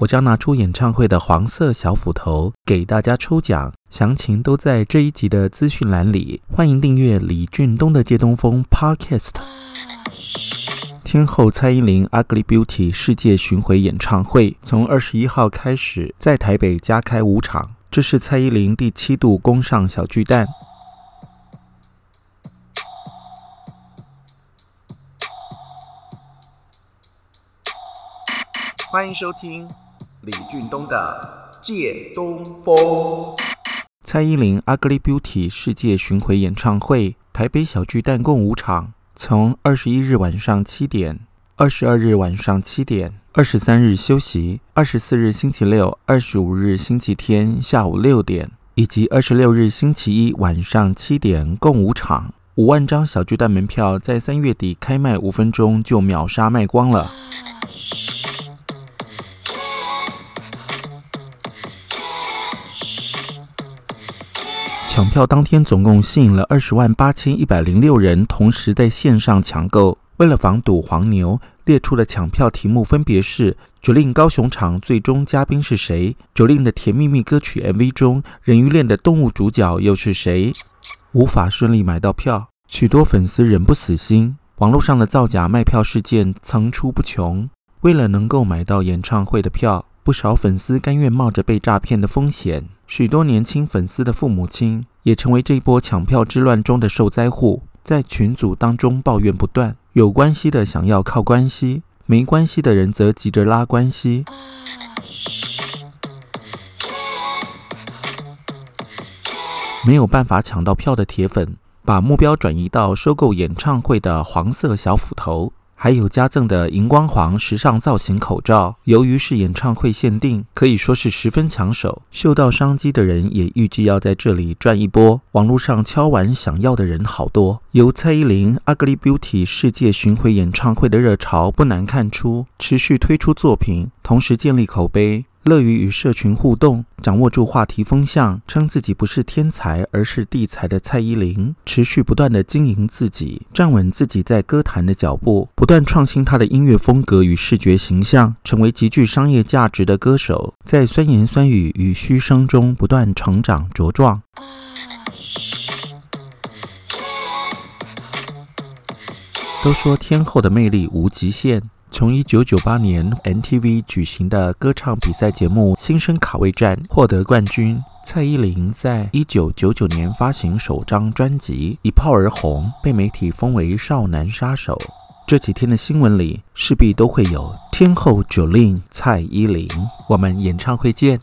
我将拿出演唱会的黄色小斧头给大家抽奖，详情都在这一集的资讯栏里。欢迎订阅李俊东的借东风 Podcast。天后蔡依林 Ugly Beauty 世界巡回演唱会从二十一号开始在台北加开五场，这是蔡依林第七度攻上小巨蛋。欢迎收听。李俊东的《借东风》，蔡依林《Ugly Beauty》世界巡回演唱会，台北小巨蛋共五场，从二十一日晚上七点、二十二日晚上七点、二十三日休息、二十四日星期六、二十五日星期天下午六点，以及二十六日星期一晚上七点，共五场。五万张小巨蛋门票在三月底开卖五分钟就秒杀卖光了。抢票当天，总共吸引了二十万八千一百零六人同时在线上抢购。为了防堵黄牛，列出的抢票题目分别是：Jolin 高雄场最终嘉宾是谁？Jolin 的甜蜜蜜歌曲 MV 中人鱼恋的动物主角又是谁？无法顺利买到票，许多粉丝仍不死心。网络上的造假卖票事件层出不穷。为了能够买到演唱会的票，不少粉丝甘愿冒着被诈骗的风险。许多年轻粉丝的父母亲也成为这一波抢票之乱中的受灾户，在群组当中抱怨不断。有关系的想要靠关系，没关系的人则急着拉关系。没有办法抢到票的铁粉，把目标转移到收购演唱会的黄色小斧头。还有加赠的荧光黄时尚造型口罩，由于是演唱会限定，可以说是十分抢手。嗅到商机的人也预计要在这里赚一波。网络上敲碗想要的人好多。由蔡依林 Ugly Beauty 世界巡回演唱会的热潮不难看出，持续推出作品，同时建立口碑。乐于与社群互动，掌握住话题风向，称自己不是天才，而是地才的蔡依林，持续不断地经营自己，站稳自己在歌坛的脚步，不断创新她的音乐风格与视觉形象，成为极具商业价值的歌手，在酸言酸语与嘘声中不断成长茁壮。都说天后的魅力无极限。从一九九八年 MTV 举行的歌唱比赛节目《新生卡位战》获得冠军，蔡依林在一九九九年发行首张专辑，一炮而红，被媒体封为少男杀手。这几天的新闻里势必都会有天后 Jolin 蔡依林，我们演唱会见。